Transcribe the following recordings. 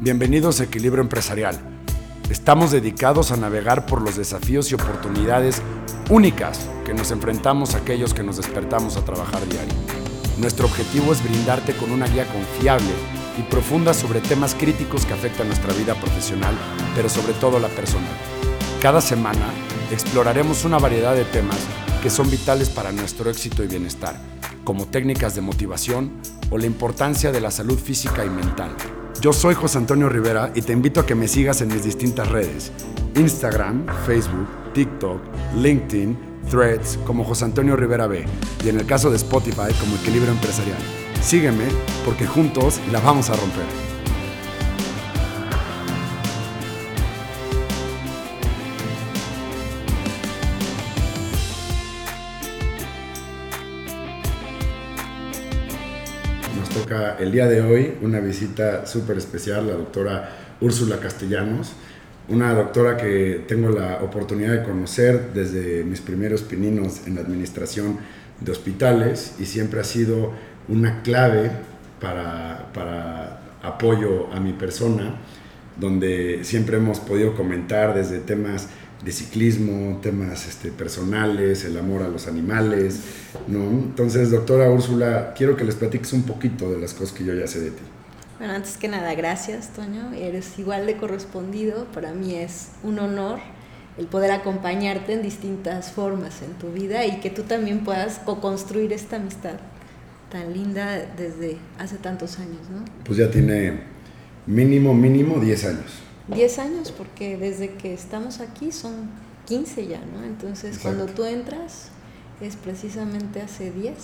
Bienvenidos a Equilibrio Empresarial. Estamos dedicados a navegar por los desafíos y oportunidades únicas que nos enfrentamos aquellos que nos despertamos a trabajar diario. Nuestro objetivo es brindarte con una guía confiable y profunda sobre temas críticos que afectan nuestra vida profesional, pero sobre todo la personal. Cada semana exploraremos una variedad de temas que son vitales para nuestro éxito y bienestar, como técnicas de motivación o la importancia de la salud física y mental. Yo soy José Antonio Rivera y te invito a que me sigas en mis distintas redes, Instagram, Facebook, TikTok, LinkedIn, Threads como José Antonio Rivera B y en el caso de Spotify como Equilibrio Empresarial. Sígueme porque juntos la vamos a romper. Toca el día de hoy una visita súper especial, la doctora Úrsula Castellanos, una doctora que tengo la oportunidad de conocer desde mis primeros pininos en la administración de hospitales y siempre ha sido una clave para, para apoyo a mi persona, donde siempre hemos podido comentar desde temas de ciclismo, temas este, personales, el amor a los animales, ¿no? Entonces, doctora Úrsula, quiero que les platiques un poquito de las cosas que yo ya sé de ti. Bueno, antes que nada, gracias, Toño. Eres igual de correspondido. Para mí es un honor el poder acompañarte en distintas formas en tu vida y que tú también puedas co-construir esta amistad tan linda desde hace tantos años, ¿no? Pues ya tiene mínimo, mínimo 10 años. 10 años, porque desde que estamos aquí son 15 ya, ¿no? Entonces, Exacto. cuando tú entras, es precisamente hace 10.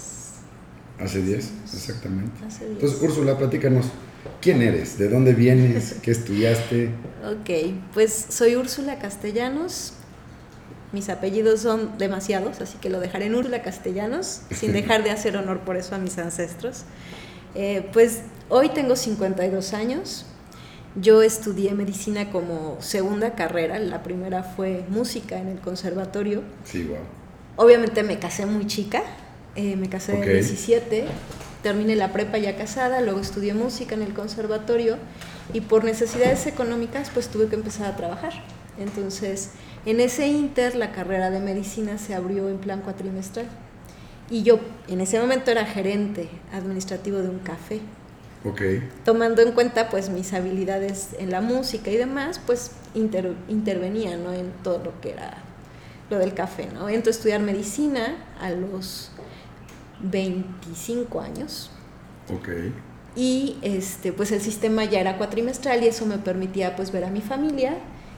Hace 10, exactamente. Hace 10. Entonces, Úrsula, platícanos, ¿quién eres? ¿De dónde vienes? ¿Qué estudiaste? Ok, pues soy Úrsula Castellanos. Mis apellidos son demasiados, así que lo dejaré en Úrsula Castellanos, sin dejar de hacer honor por eso a mis ancestros. Eh, pues hoy tengo 52 años. Yo estudié medicina como segunda carrera. La primera fue música en el conservatorio. Sí, wow. Obviamente me casé muy chica, eh, me casé Ok. de 17, terminé la prepa ya casada, luego estudié música en el conservatorio y por necesidades económicas pues tuve que empezar a trabajar. Entonces, en ese inter la carrera de medicina se abrió en plan cuatrimestral y yo en ese momento era gerente administrativo de un café. Ok, Tomando en cuenta pues mis habilidades en la música y demás, pues inter- intervenía ¿no? en todo lo que era lo del café, ¿no? Entro a estudiar medicina a los 25 años ok. y este pues el sistema ya era cuatrimestral y eso me permitía pues ver a mi familia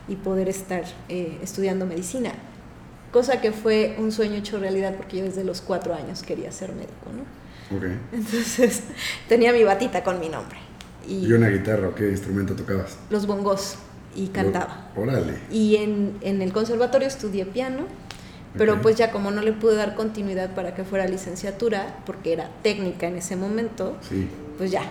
y poder estar eh, estudiando medicina. Cosa que fue un sueño hecho realidad porque yo desde los cuatro años quería ser médico, ¿no? Ok. Entonces tenía mi batita con mi nombre ¿Y una guitarra o qué instrumento tocabas? los bongos y cantaba. Órale. Y en, en el conservatorio estudié piano, pero Ok. pues ya como no le pude dar continuidad para que fuera licenciatura, porque era técnica en ese momento, Sí. pues ya,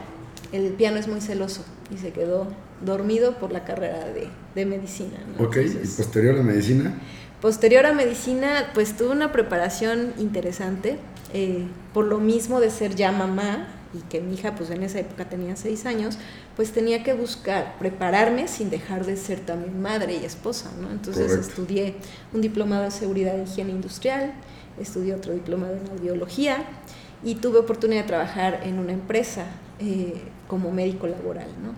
el piano es muy celoso y se quedó dormido por la carrera de, de medicina. ¿no? Ok, ¿y Entonces, posterior a medicina? Posterior a medicina, pues tuve una preparación interesante, eh, por lo mismo de ser ya mamá y que mi hija pues en esa época tenía seis años, pues tenía que buscar prepararme sin dejar de ser también madre y esposa, ¿no? Entonces Correcto. estudié un diplomado de seguridad e higiene industrial, estudié otro diplomado en audiología y tuve oportunidad de trabajar en una empresa eh, como médico laboral, ¿no?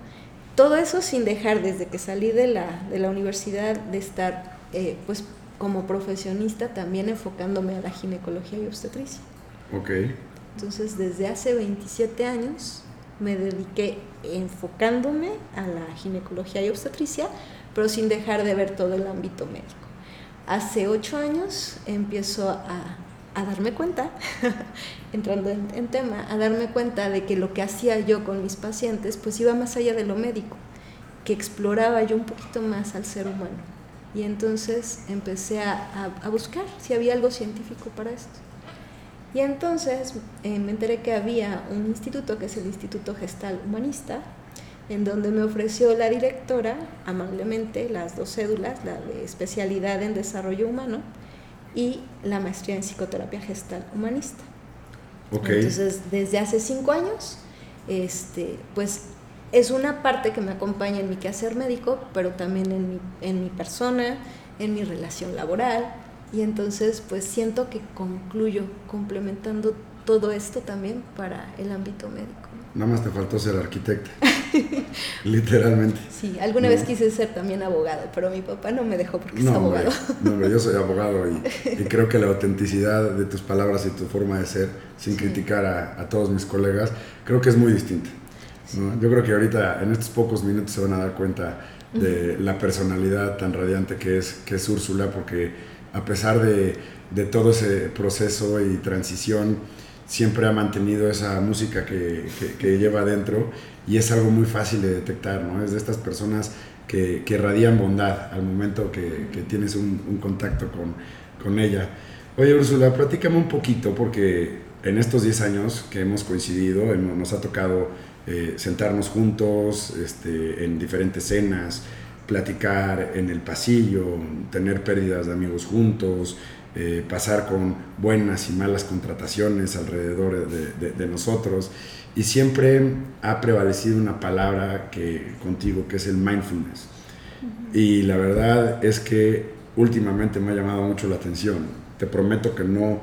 Todo eso sin dejar desde que salí de la, de la universidad de estar eh, pues como profesionista también enfocándome a la ginecología y obstetricia. Ok. Entonces desde hace 27 años me dediqué enfocándome a la ginecología y obstetricia, pero sin dejar de ver todo el ámbito médico. Hace ocho años empiezo a, darme cuenta, entrando en, tema, a darme cuenta de que lo que hacía yo con mis pacientes pues iba más allá de lo médico, que exploraba yo un poquito más al ser humano. Y entonces empecé a buscar si había algo científico para esto. Y entonces eh, me enteré que había un instituto que es el Instituto Gestal Humanista, en donde me ofreció la directora amablemente las dos cédulas, la de especialidad en desarrollo humano y la maestría en psicoterapia gestal humanista. Entonces, desde hace cinco años, este, pues es una parte que me acompaña en mi quehacer médico, pero también en mi, en mi persona, en mi relación laboral. Y entonces pues siento que concluyo complementando todo esto también para el ámbito médico. Nada más te faltó ser arquitecta. Literalmente. Sí, alguna vez quise ser también abogado, pero mi papá no me dejó porque es abogado. no, yo soy abogado y, creo que la autenticidad de tus palabras y tu forma de ser, sin criticar a, todos mis colegas, creo que es muy distinta. Yo creo que ahorita, en estos pocos minutos, se van a dar cuenta de la personalidad tan radiante que es, que es Úrsula, porque a pesar de, de todo ese proceso y transición, siempre ha mantenido esa música que, que, lleva adentro y es algo muy fácil de detectar, ¿no? Es de estas personas que, que radian bondad al momento que, tienes un, un contacto con, con, ella. Oye, Úrsula, platícame un poquito porque en estos 10 años que hemos coincidido, nos ha tocado eh, sentarnos juntos este, en diferentes cenas, platicar en el pasillo, tener pérdidas de amigos juntos, eh, pasar con buenas y malas contrataciones alrededor de, nosotros. Y siempre ha prevalecido una palabra que contigo, que es el mindfulness. Y la verdad es que últimamente me ha llamado mucho la atención. Te prometo que no,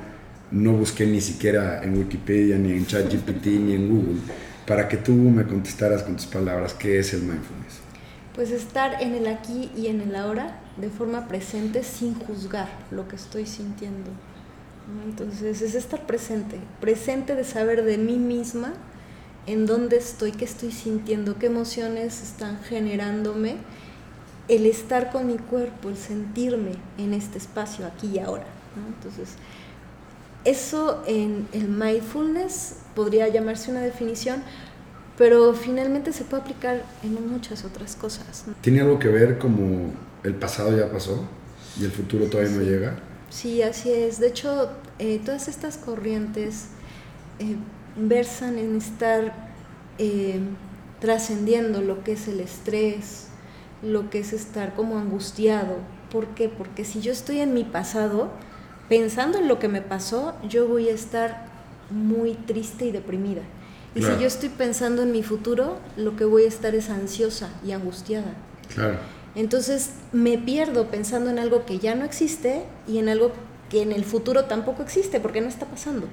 no busqué ni siquiera en Wikipedia, ni en ChatGPT, ni en Google, para que tú me contestaras con tus palabras qué es el mindfulness. Pues estar en el aquí y en el ahora de forma presente sin juzgar lo que estoy sintiendo. Entonces es estar presente, presente de saber de mí misma en dónde estoy, qué estoy sintiendo, qué emociones están generándome, el estar con mi cuerpo, el sentirme en este espacio, aquí y ahora. Entonces, eso en el mindfulness podría llamarse una definición, pero finalmente se puede aplicar en muchas otras cosas. ¿Tiene algo que ver como el pasado ya pasó y el futuro todavía no llega? Sí, así es. De hecho, eh, todas estas corrientes eh, versan en estar eh, trascendiendo lo que es el estrés, lo que es estar como angustiado. ¿Por qué? Porque si yo estoy en mi pasado, pensando en lo que me pasó, yo voy a estar muy triste y deprimida. Y si yo estoy pensando en mi futuro, lo que voy a estar es ansiosa y angustiada. Claro. Entonces me pierdo pensando en algo que ya no existe y en algo que en el futuro tampoco existe porque no está pasando.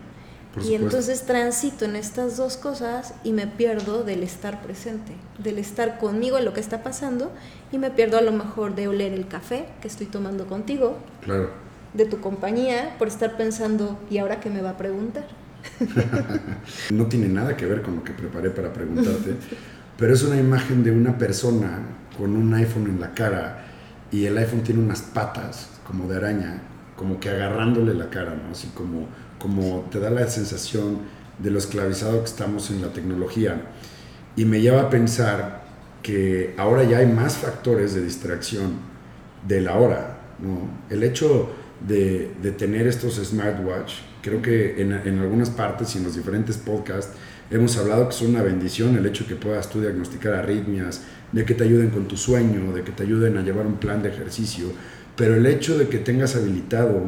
y entonces transito en estas dos cosas y me pierdo del estar presente, del estar conmigo en lo que está pasando y me pierdo a lo mejor de oler el café que estoy tomando contigo, claro. de tu compañía, por estar pensando, ¿y ahora qué me va a preguntar? no tiene nada que ver con lo que preparé para preguntarte, pero es una imagen de una persona con un iPhone en la cara y el iPhone tiene unas patas como de araña, como que agarrándole la cara, ¿no? Así como, como te da la sensación de lo esclavizado que estamos en la tecnología. Y me lleva a pensar que ahora ya hay más factores de distracción de la hora, ¿no? El hecho de, de tener estos smartwatch Creo que en, en, algunas partes y en los diferentes podcasts hemos hablado que es una bendición el hecho que puedas tú diagnosticar arritmias, de que te ayuden con tu sueño, de que te ayuden a llevar un plan de ejercicio, pero el hecho de que tengas habilitado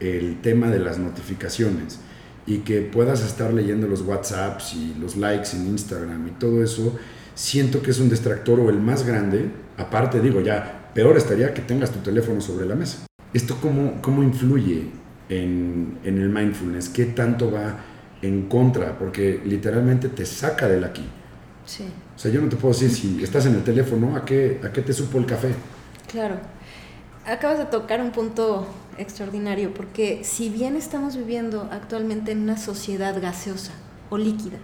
el tema de las notificaciones y que puedas estar leyendo los WhatsApps y los likes en Instagram y todo eso, siento que es un distractor o el más grande. Aparte, digo, ya peor estaría que tengas tu teléfono sobre la mesa. ¿Esto cómo, cómo influye en, el mindfulness, qué tanto va en contra, porque literalmente te saca del aquí. Sí. O sea, yo no te puedo decir si estás en el teléfono, ¿a qué, a qué te supo el café? Claro. Acabas de tocar un punto extraordinario, porque si bien estamos viviendo actualmente en una sociedad gaseosa o líquida,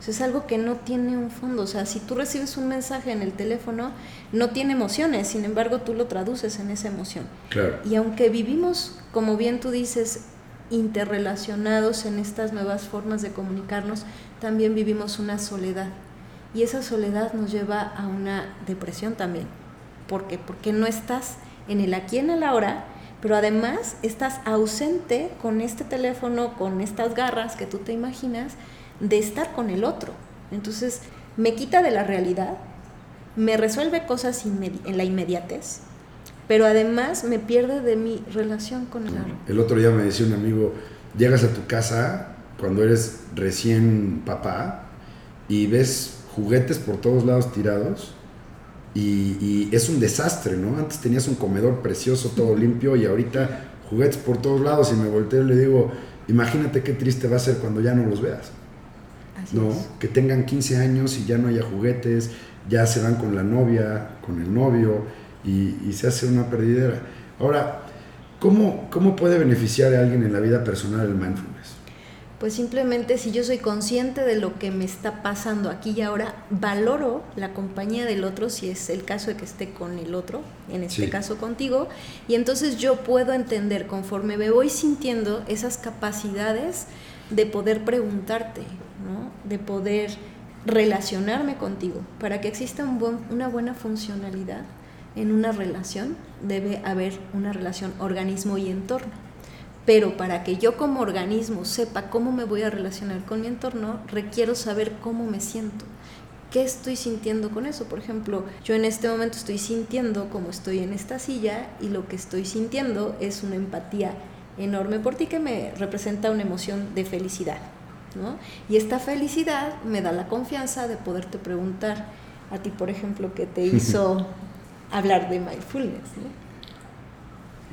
o sea, es algo que no tiene un fondo. O sea, si tú recibes un mensaje en el teléfono, no tiene emociones, sin embargo tú lo traduces en esa emoción. Claro. Y aunque vivimos, como bien tú dices, interrelacionados en estas nuevas formas de comunicarnos, también vivimos una soledad. Y esa soledad nos lleva a una depresión también. ¿Por qué? Porque no estás en el aquí en el ahora, pero además estás ausente con este teléfono, con estas garras que tú te imaginas, de estar con el otro. Entonces, me quita de la realidad, me resuelve cosas en la inmediatez, pero además me pierde de mi relación con el otro. El otro día me decía un amigo, llegas a tu casa cuando eres recién papá y ves juguetes por todos lados tirados y, y es un desastre, ¿no? Antes tenías un comedor precioso, todo limpio y ahorita juguetes por todos lados y me volteo y le digo, imagínate qué triste va a ser cuando ya no los veas. ¿No? Que tengan 15 años y ya no haya juguetes, ya se van con la novia, con el novio y, se hace una perdidera. Ahora, ¿cómo, ¿cómo puede beneficiar a alguien en la vida personal el mindfulness? Pues simplemente si yo soy consciente de lo que me está pasando aquí y ahora, valoro la compañía del otro, si es el caso de que esté con el otro, en este caso contigo, y entonces yo puedo entender conforme me voy sintiendo esas capacidades de poder preguntarte, de poder relacionarme contigo. Para que exista una buena funcionalidad en una relación, debe haber una relación organismo y entorno. Pero para que yo como organismo sepa cómo me voy a relacionar con mi entorno, requiero saber cómo me siento. ¿Qué estoy sintiendo con eso? Por ejemplo, yo en este momento estoy sintiendo como estoy en esta silla y lo que estoy sintiendo es una empatía enorme por ti que me representa una emoción de felicidad. ¿No? Y esta felicidad me da la confianza de poderte preguntar a ti, por ejemplo, qué te hizo hablar de mindfulness.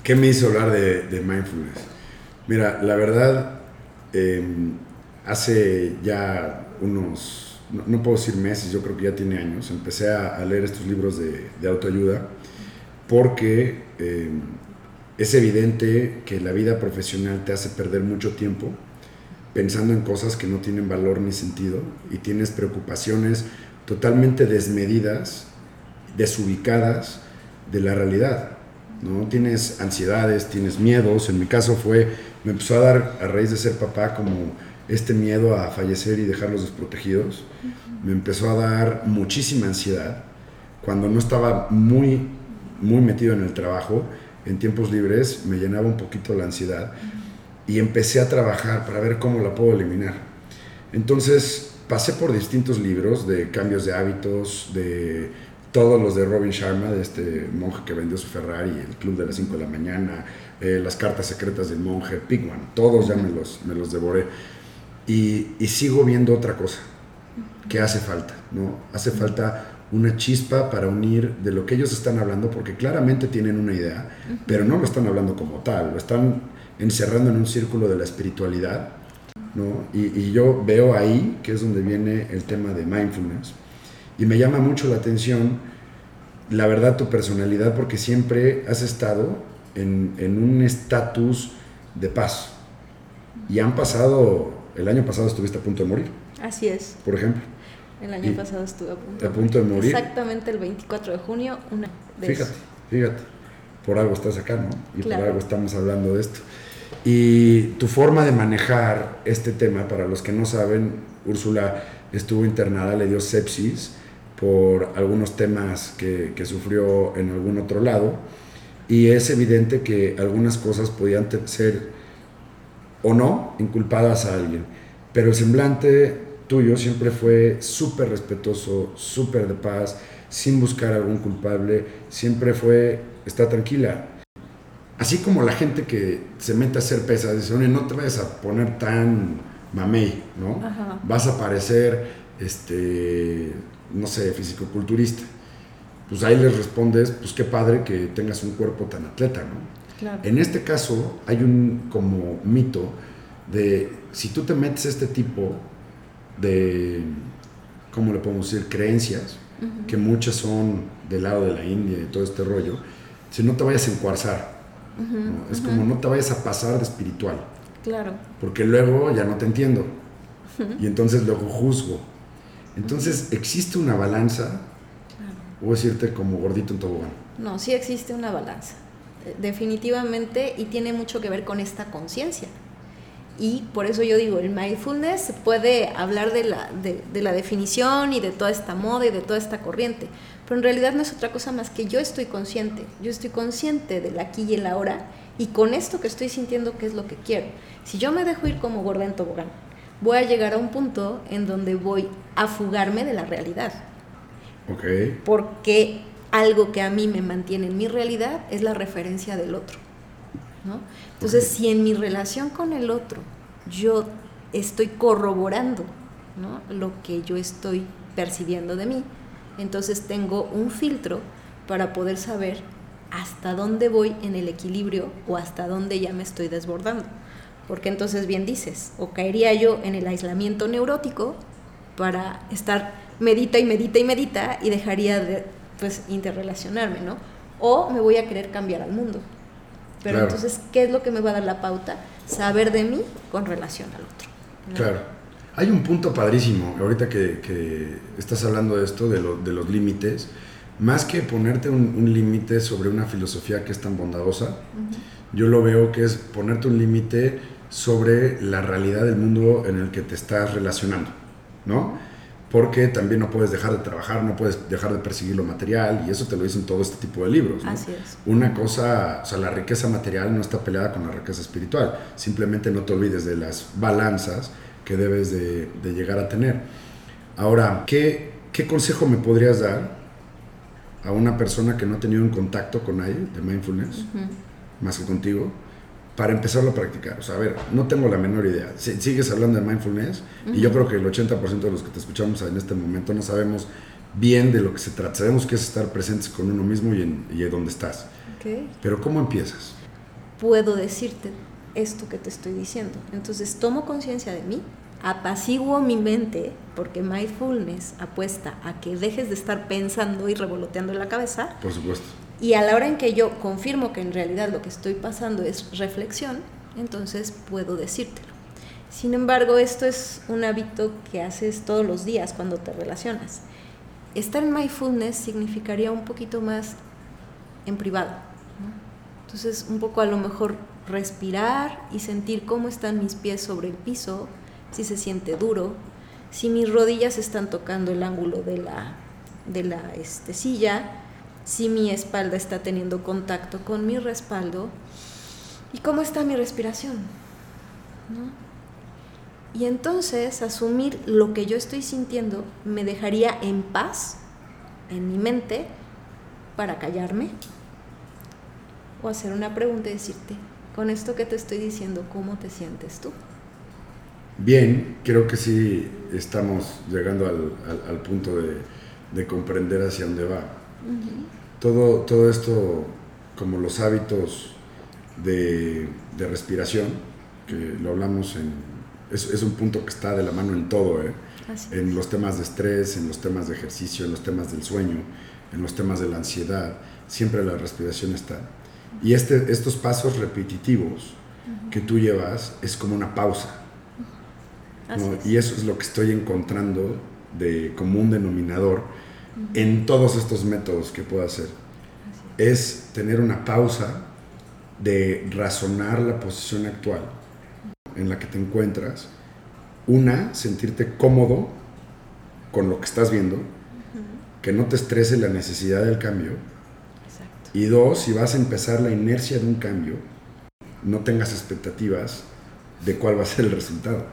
¿Qué me hizo hablar de, mindfulness? Mira, la verdad, em, hace ya unos, no, puedo decir meses, yo creo que ya tiene años, empecé a, leer estos libros de, autoayuda porque em, es evidente que la vida profesional te hace perder mucho tiempo pensando en cosas que no tienen valor ni sentido y tienes preocupaciones totalmente desmedidas, desubicadas de la realidad. ¿no? Tienes ansiedades, tienes miedos. En mi caso fue, me empezó a dar a raíz de ser papá como este miedo a fallecer y dejarlos desprotegidos. Me empezó a dar muchísima ansiedad cuando no estaba muy, muy metido en el trajo en tiempos libres me llenaba un poquito la ansiedad y empecé a trabajar para ver cómo la puedo eliminar. Entonces pasé por distintos libros de cambios de hábitos, de todos los de Robin Sharma, de este monje que vendió su Ferrari, el Club de las 5 de la mañana, eh, las cartas secretas del monje, Pigman, todos ya me los, me los devoré. Y, y sigo viendo otra cosa que hace falta, ¿no? Hace falta una chispa para unir de lo que ellos están hablando, porque claramente tienen una idea, pero no lo están hablando como tal, lo están encerrando en un círculo de la espiritualidad, ¿no? Y, yo veo ahí que es donde viene el tema de mindfulness, y me llama mucho la atención, la verdad, tu personalidad, porque siempre has estado en, en un estatus de paz, y han pasado, el año pasado estuviste a punto de morir. Así es. Por ejemplo. El año pasado estuve a punto, a punto de morir. Exactamente el 24 de junio, una Fíjate, fíjate. Por algo estás acá, ¿no? Y por algo estamos hablando de esto. Y tu forma de manejar este tema, para los que no saben, Úrsula estuvo internada, le dio sepsis por algunos temas que, que sufrió en algún otro lado. Y es evidente que algunas cosas podían ser o no inculpadas a alguien. Pero el semblante tuyo siempre fue súper respetuoso, súper de paz, sin buscar algún culpable, siempre fue, está tranquila. Así como la gente que se mete a hacer pesas, dice, oye, no te vayas a poner tan mamey, ¿no? Vas a parecer, este, no sé, fisicoculturista. Pues ahí les respondes, pues qué padre que tengas un cuerpo tan atleta, ¿no? En este caso hay un como mito de si tú te metes a este tipo de, ¿cómo le podemos decir?, creencias, que muchas son del lado de la India y todo este rollo, si no te vayas a encuarzar. Es como no te vayas a pasar de espiritual. Claro. Porque luego ya no te entiendo. Y entonces luego juzgo. Entonces, ¿existe una balanza? Claro. O decirte como gordito en tobogán. No, sí existe una balanza. Definitivamente, y tiene mucho que ver con esta conciencia. Y por eso yo digo, el mindfulness puede hablar de la, de, la definición y de toda esta moda y de toda esta corriente, pero en realidad no es otra cosa más que yo estoy consciente, yo estoy consciente del aquí y el ahora y con esto que estoy sintiendo qué es lo que quiero. Si yo me dejo ir como gorda en tobogán, voy a llegar a un punto en donde voy a fugarme de la realidad. Okay. Porque algo que a mí me mantiene en mi realidad es la referencia del otro. Entonces, si en mi relación con el otro yo estoy corroborando lo que yo estoy percibiendo de mí. Entonces tengo un filtro para poder saber hasta dónde voy en el equilibrio o hasta dónde ya me estoy desbordando. Porque entonces bien dices, o caería yo en el aislamiento neurótico para estar medita y medita y medita y dejaría de pues interrelacionarme, ¿no? O me voy a querer cambiar al mundo. Pero entonces, ¿qué es lo que me va a dar la pauta? Saber de mí con relación al otro. Claro. Hay un punto padrísimo, ahorita que, estás hablando de esto, de, de los límites, más que ponerte un, límite sobre una filosofía que es tan bondadosa, yo lo veo que es ponerte un límite sobre la realidad del mundo en el que te estás relacionando, ¿no? Porque también no puedes dejar de trabajar, no puedes dejar de perseguir lo material, y eso te lo dicen todo este tipo de libros. Así es. Una cosa, o sea, la riqueza material no está peleada con la riqueza espiritual, simplemente no te olvides de las balanzas que debes de, llegar a tener. Ahora, ¿qué, ¿qué consejo me podrías dar a una persona que no ha tenido un contacto con nadie de mindfulness, más que contigo, para empezarlo a practicar. O sea, a ver, no tengo la menor idea. Sigues hablando de mindfulness y yo creo que el 80% de los que te escuchamos en este momento no sabemos bien de lo que se trata. Sabemos que es estar presentes con uno mismo y en, y dónde estás. Pero ¿cómo empiezas? Puedo decirte esto que te estoy diciendo. Entonces tomo conciencia de mí, apaciguo mi mente, porque mindfulness apuesta a que dejes de estar pensando y revoloteando en la cabeza. Por supuesto. Y a la hora en que yo confirmo que en realidad lo que estoy pasando es reflexión, entonces puedo decírtelo. Sin embargo, esto es un hábito que haces todos los días cuando te relacionas. Estar en mindfulness significaría un poquito más en privado. Entonces, un poco a lo mejor respirar y sentir cómo están mis pies sobre el piso, si se siente duro, si mis rodillas están tocando el ángulo de la, de la este, silla, si mi espalda está teniendo contacto con mi respaldo y cómo está mi respiración. Y entonces asumir lo que yo estoy sintiendo me dejaría en paz en mi mente para callarme o hacer una pregunta y decirte, con esto que te estoy diciendo, ¿cómo te sientes tú? Bien, creo que sí estamos llegando al, punto de, comprender hacia dónde va. Todo, todo esto, como los hábitos de, respiración, que lo hablamos en... Es, un punto que está de la mano en todo, ¿eh? en los temas de estrés, en los temas de ejercicio, en los temas del sueño, en los temas de la ansiedad, siempre la respiración está. Y este, estos pasos repetitivos que tú llevas es como una pausa. Y eso es lo que estoy encontrando de común denominador en todos estos métodos que puedo hacer. Es. tener una pausa de razonar la posición actual en la que te encuentras. Una, sentirte cómodo con lo que estás viendo, que no te estrese la necesidad del cambio y dos, si vas a empezar la inercia de un cambio, no tengas expectativas de cuál va a ser el resultado.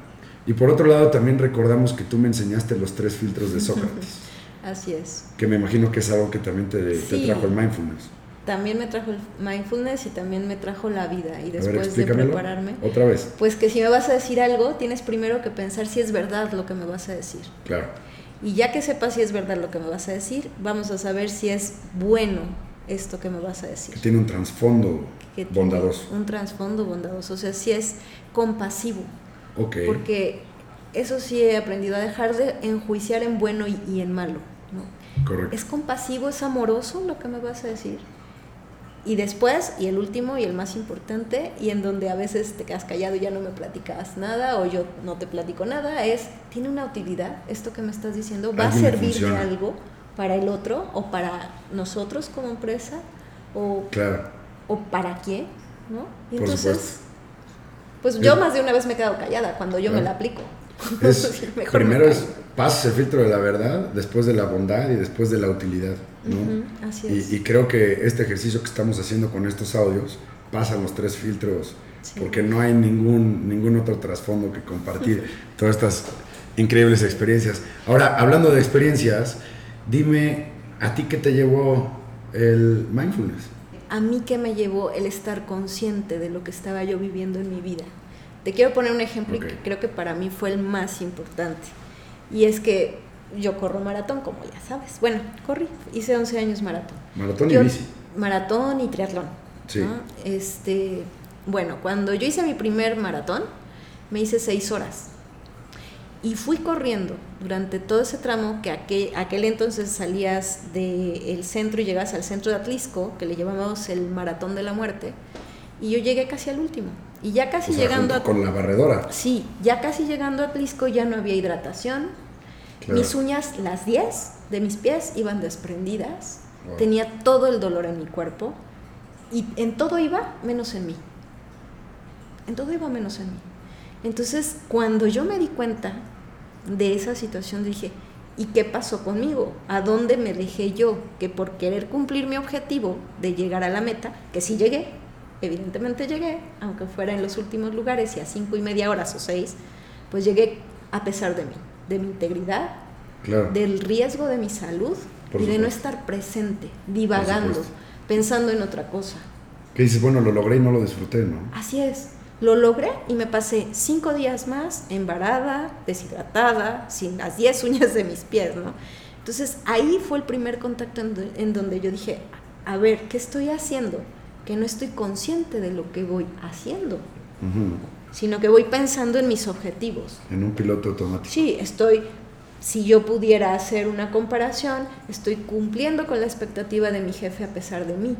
Y por otro lado, también recordamos que tú me enseñaste los tres filtros de Sócrates. Así es. Que me imagino que es algo que también te, trajo el mindfulness. También me trajo el mindfulness y también me trajo la vida. Y después de prepararme. Otra vez. Pues que si me vas a decir algo, tienes primero que pensar si es verdad lo que me vas a decir. Claro. Y ya que sepas si es verdad lo que me vas a decir, vamos a saber si es bueno esto que me vas a decir. tiene un trasfondo bondadoso. Un trasfondo bondadoso, o sea, sí es compasivo. Ok. Porque eso sí he aprendido a dejar de enjuiciar en bueno y, en malo. ¿No? Correcto. Es compasivo, es amoroso lo que me vas a decir. Y después, y el último y el más importante, y en donde a veces te quedas callado y ya no me platicas nada, o yo no te platico nada, es, ¿tiene una utilidad esto que me estás diciendo? ¿Va a servir de algo? para el otro o para nosotros como empresa o, o para quién, ¿no? Y entonces, pues yo más de una vez me he quedado callada cuando yo me la aplico. primero es pasas el filtro de la verdad, después de la bondad y después de la utilidad, ¿no? así es. Y, creo que este ejercicio que estamos haciendo con estos audios pasan los tres filtros porque no hay ningún, ningún otro trasfondo que compartir todas estas increíbles experiencias. Ahora, hablando de experiencias, Dime, ¿a ti qué te llevó el mindfulness? A mí qué me llevó el estar consciente de lo que estaba yo viviendo en mi vida. Te quiero poner un ejemplo que creo que para mí fue el más importante. Y es que yo corro maratón, como ya sabes. Bueno, corrí, hice 11 años maratón. Maratón y bici. Maratón y triatlón. Sí. Este, bueno, cuando yo hice mi primer maratón, me hice 6 horas. Y fui corriendo durante todo ese tramo que aquel, aquel entonces salías del centro y llegas al centro de Atlisco, que le llamamos el Maratón de la Muerte, y yo llegué casi al último. Y ya casi llegando a... Con la barredora. Sí, ya casi llegando a Atlisco ya no había hidratación. Mis uñas, las 10 de mis pies, iban desprendidas. Tenía todo el dolor en mi cuerpo. Y en todo iba menos en mí. En todo iba menos en mí. Entonces, cuando yo me di cuenta de esa situación dije, ¿y qué pasó conmigo? ¿A dónde me dejé yo? Que por querer cumplir mi objetivo de llegar a la meta, que sí llegué, evidentemente llegué, aunque fuera en los últimos lugares y a cinco y media horas o seis, pues llegué a pesar de mí, de mi integridad, del riesgo de mi salud y de no estar presente, divagando, pensando en otra cosa. Que dices, bueno, lo logré y no lo disfruté, ¿no? Así es. Lo logré y me pasé cinco días más embarada, deshidratada, sin las diez uñas de mis pies, ¿no? Entonces ahí fue el primer contacto en, donde yo dije, a ver, ¿qué estoy haciendo? Que no estoy consciente de lo que voy haciendo, sino que voy pensando en mis objetivos. En un piloto automático. Sí, estoy, si yo pudiera hacer una comparación, estoy cumpliendo con la expectativa de mi jefe a pesar de mí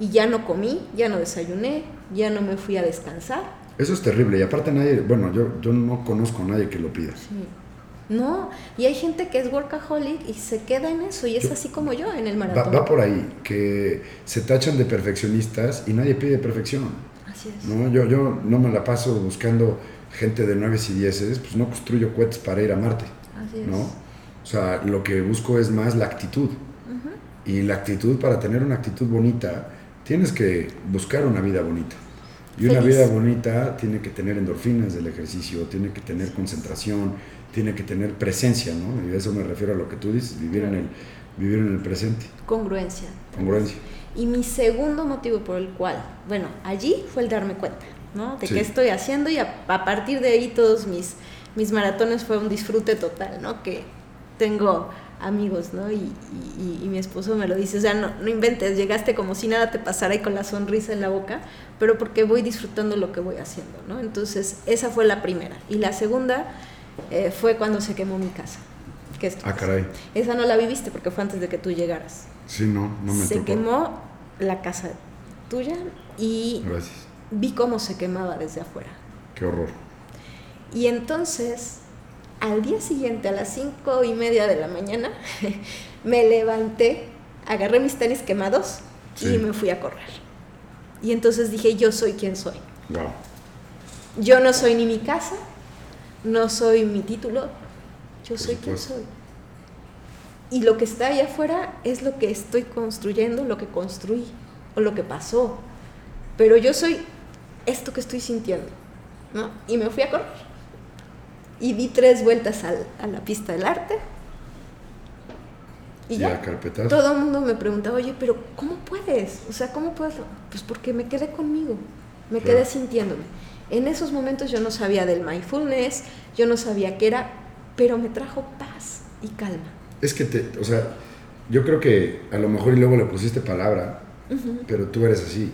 y ya no comí, ya no desayuné, ya no me fui a descansar. Eso es terrible y aparte nadie, bueno, yo, yo no conozco a nadie que lo pida. Sí. No, y hay gente que es workaholic y se queda en eso y es así como yo en el maratón. Va, por ahí, que se tachan de perfeccionistas y nadie pide perfección. Así es. ¿no? Yo, yo no me la paso buscando gente de 9 y 10, pues no construyo cohetes para ir a Marte. Así ¿no? O sea, lo que busco es más la actitud. Y la actitud, para tener una actitud bonita, tienes que buscar una vida bonita. Y una vida bonita tiene que tener endorfinas del ejercicio, tiene que tener concentración, tiene que tener presencia, ¿no? Y a eso me refiero a lo que tú dices, vivir en el, vivir en el presente. Congruencia. Congruencia. Y mi segundo motivo por el cual, bueno, allí fue el darme cuenta, ¿no? De qué estoy haciendo y a, a, partir de ahí todos mis, mis maratones fue un disfrute total, ¿no? Que tengo amigos, ¿no? Y, mi esposo me lo dice, o sea, no, no, inventes, llegaste como si nada te pasara y con la sonrisa en la boca, pero porque voy disfrutando lo que voy haciendo, ¿no? Entonces, esa fue la primera. Y la segunda eh, fue cuando se quemó mi casa. Que ah, caray. Esa no la viviste porque fue antes de que tú llegaras. Sí, no, no me Se quemó la casa tuya y vi cómo se quemaba desde afuera. Qué horror. Y entonces al día siguiente, a las cinco y media de la mañana, me levanté, agarré mis tenis quemados y me fui a correr. Y entonces dije, yo soy quien soy. Yo no soy ni mi casa, no soy mi título, yo soy quien soy. Y lo que está allá afuera es lo que estoy construyendo, lo que construí o lo que pasó. Pero yo soy esto que estoy sintiendo. ¿no? Y me fui a correr y di tres vueltas a la pista del arte. Y ya, todo el mundo me preguntaba, oye, pero ¿cómo puedes? O sea, ¿cómo puedes? Pues porque me quedé conmigo, me quedé sintiéndome. En esos momentos yo no sabía del mindfulness, yo no sabía qué era, pero me trajo paz y calma. Es que, te, o sea, yo creo que a lo mejor y luego le pusiste palabra, pero tú eres así.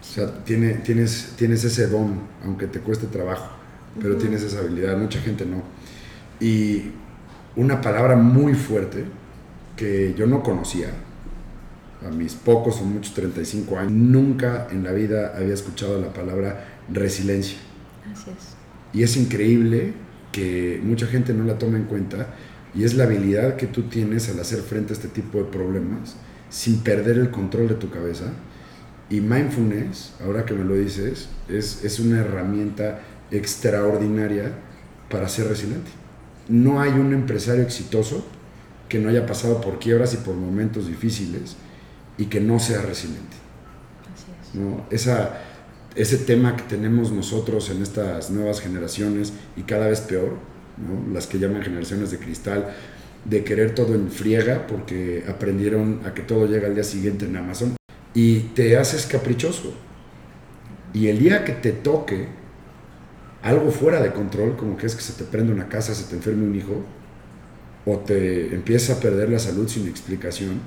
O sea, tiene, tienes, tienes ese don, aunque te cueste trabajo pero tienes esa habilidad, mucha gente no. Y una palabra muy fuerte que yo no conocía, a mis pocos o muchos 35 años, nunca en la vida había escuchado la palabra resiliencia. Así es. Y es increíble que mucha gente no la tome en cuenta y es la habilidad que tú tienes al hacer frente a este tipo de problemas sin perder el control de tu cabeza. Y mindfulness, ahora que me lo dices, es, es una herramienta extraordinaria para ser resiliente. No hay un empresario exitoso que no haya pasado por quiebras y por momentos difíciles y que no sea resiliente. ¿no? Esa, ese tema que tenemos nosotros en estas nuevas generaciones y cada vez peor, las que llaman generaciones de cristal, de querer todo en friega porque aprendieron a que todo llega al día siguiente en Amazon y te haces caprichoso. Y el día que te toque algo fuera de control, como que es que se te prende una casa, se te enferme un hijo, o te empieza a perder la salud sin explicación,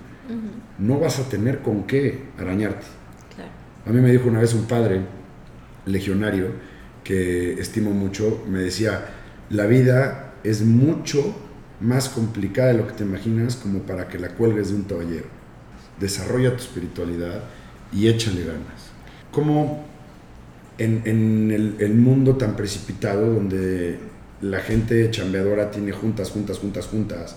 no vas a tener con qué arañarte. A mí me dijo una vez un padre legionario que estimo mucho, me decía, la vida es mucho más complicada de lo que te imaginas como para que la cuelgues de un toallero. Desarrolla tu espiritualidad y échale ganas. Como en, el, mundo tan precipitado donde la gente chambeadora tiene juntas, juntas, juntas, juntas,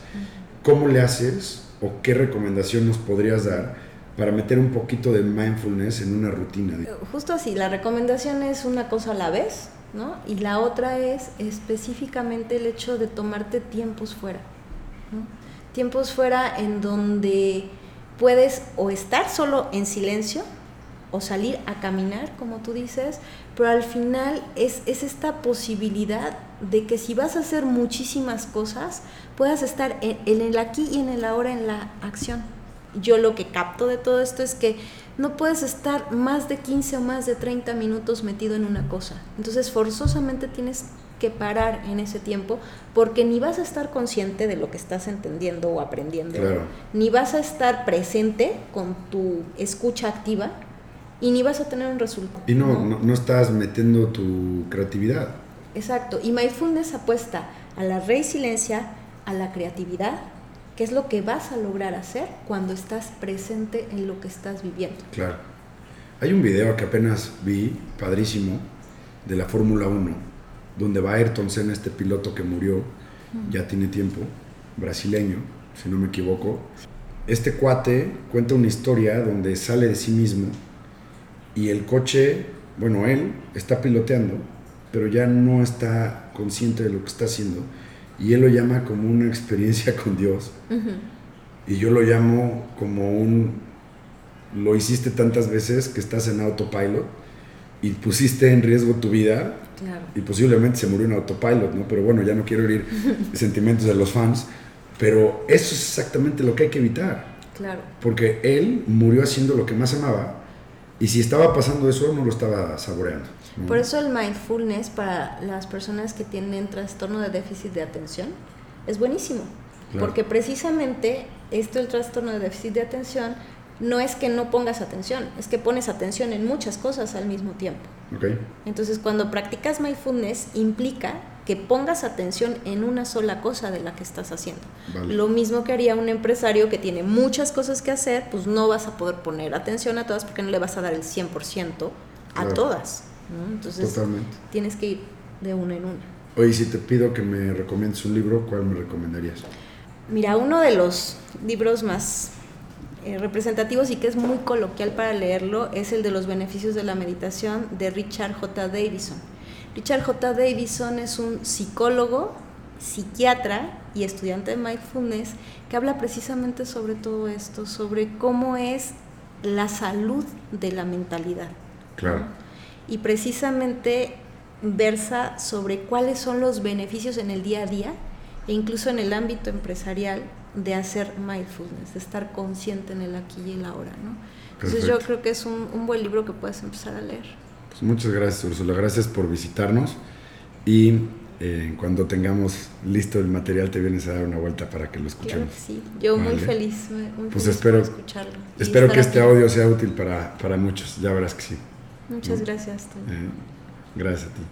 ¿cómo le haces o qué recomendación nos podrías dar para meter un poquito de mindfulness en una rutina? Justo así, la recomendación es una cosa a la vez, ¿no? Y la otra es específicamente el hecho de tomarte tiempos fuera, Tiempos fuera en donde puedes o estar solo en silencio, o salir a caminar, como tú dices, pero al final es, es, esta posibilidad de que si vas a hacer muchísimas cosas, puedas estar en, el aquí y en el ahora en la acción. Yo lo que capto de todo esto es que no puedes estar más de 15 o más de 30 minutos metido en una cosa. Entonces forzosamente tienes que parar en ese tiempo porque ni vas a estar consciente de lo que estás entendiendo o aprendiendo, ni vas a estar presente con tu escucha activa y ni vas a tener un resultado. Y no, no, estás metiendo tu creatividad. Exacto, y mindfulness apuesta a la resiliencia, a la creatividad, que es lo que vas a lograr hacer cuando estás presente en lo que estás viviendo. Claro. Hay un video que apenas vi, padrísimo, de la Fórmula 1, donde va Ayrton Senna, este piloto que murió, ya tiene tiempo, brasileño, si no me equivoco. Este cuate cuenta una historia donde sale de sí mismo y el coche, bueno, él está piloteando, pero ya no está consciente de lo que está haciendo y él lo llama como una experiencia con Dios. Y yo lo llamo como un, lo hiciste tantas veces que estás en autopilot y pusiste en riesgo tu vida y posiblemente se murió en autopilot, ¿no? Pero bueno, ya no quiero herir sentimientos de los fans, pero eso es exactamente lo que hay que evitar. Claro. Porque él murió haciendo lo que más amaba y si estaba pasando eso, no lo estaba saboreando. Por eso el mindfulness para las personas que tienen trastorno de déficit de atención es buenísimo. Porque precisamente esto, el trastorno de déficit de atención, no es que no pongas atención, es que pones atención en muchas cosas al mismo tiempo. Okay. Entonces, cuando practicas mindfulness, implica que pongas atención en una sola cosa de la que estás haciendo. Lo mismo que haría un empresario que tiene muchas cosas que hacer, pues no vas a poder poner atención a todas porque no le vas a dar el 100% a todas. Entonces, tienes que ir de una en una. Oye, si te pido que me recomiendes un libro, ¿cuál me recomendarías? Mira, uno de los libros más eh, representativos y que es muy coloquial para leerlo es el de los beneficios de la meditación de Richard J. Davison Richard J. Davison es un psicólogo, psiquiatra y estudiante de mindfulness que habla precisamente sobre todo esto, sobre cómo es la salud de la mentalidad. Claro. Y precisamente versa sobre cuáles son los beneficios en el día a día e incluso en el ámbito empresarial de hacer mindfulness, de estar consciente en el aquí y el ahora. ¿no? Entonces yo creo que es un, un buen libro que puedes empezar a leer. Pues muchas gracias, Ursula. Gracias por visitarnos. Y eh, cuando tengamos listo el material, te vienes a dar una vuelta para que lo escuchemos. sí, yo muy feliz. Muy pues espero, escucharlo. Espero que este audio sea útil para, para, muchos. Ya verás que sí. Muchas gracias. Eh, gracias a ti.